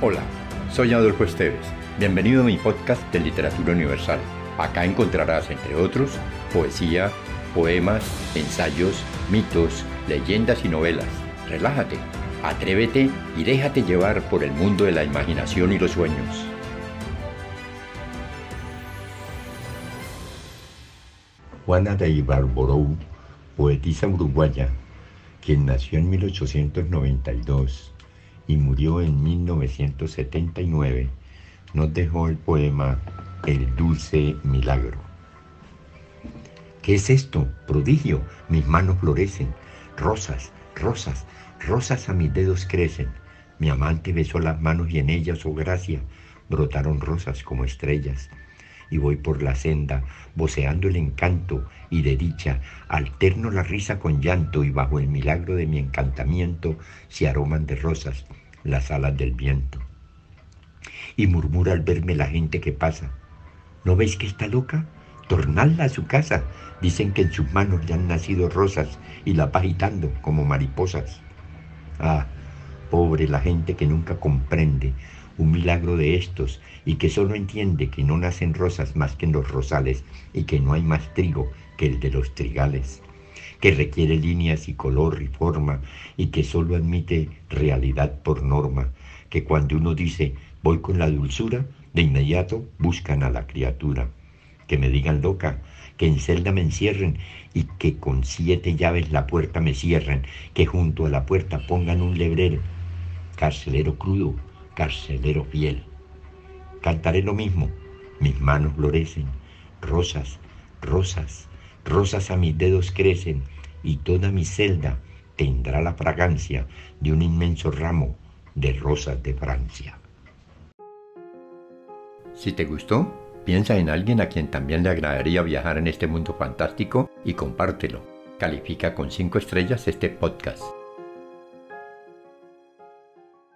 Hola, soy Adolfo Esteves. Bienvenido a mi podcast de Literatura Universal. Acá encontrarás, entre otros, poesía, poemas, ensayos, mitos, leyendas y novelas. Relájate, atrévete y déjate llevar por el mundo de la imaginación y los sueños. Juana de Ibarborou, poetisa uruguaya, quien nació en 1892 y murió en 1979, nos dejó el poema El dulce milagro. ¿Qué es esto? Prodigio. Mis manos florecen. Rosas, rosas, rosas a mis dedos crecen. Mi amante besó las manos y en ellas, oh gracia, brotaron rosas como estrellas. Y voy por la senda, voceando el encanto y de dicha, alterno la risa con llanto y bajo el milagro de mi encantamiento se aroman de rosas las alas del viento. Y murmura al verme la gente que pasa, ¿no veis que está loca? Tornadla a su casa. Dicen que en sus manos ya han nacido rosas y la va agitando como mariposas. Ah, pobre la gente que nunca comprende un milagro de estos y que solo entiende que no nacen rosas más que en los rosales y que no hay más trigo que el de los trigales que requiere líneas y color y forma y que solo admite realidad por norma, que cuando uno dice voy con la dulzura, de inmediato buscan a la criatura, que me digan loca, que en celda me encierren y que con siete llaves la puerta me cierren, que junto a la puerta pongan un lebrero, carcelero crudo, carcelero fiel. Cantaré lo mismo, mis manos florecen, rosas, rosas, rosas a mis dedos crecen y toda mi celda tendrá la fragancia de un inmenso ramo de rosas de Francia. Si te gustó, piensa en alguien a quien también le agradaría viajar en este mundo fantástico y compártelo. Califica con 5 estrellas este podcast.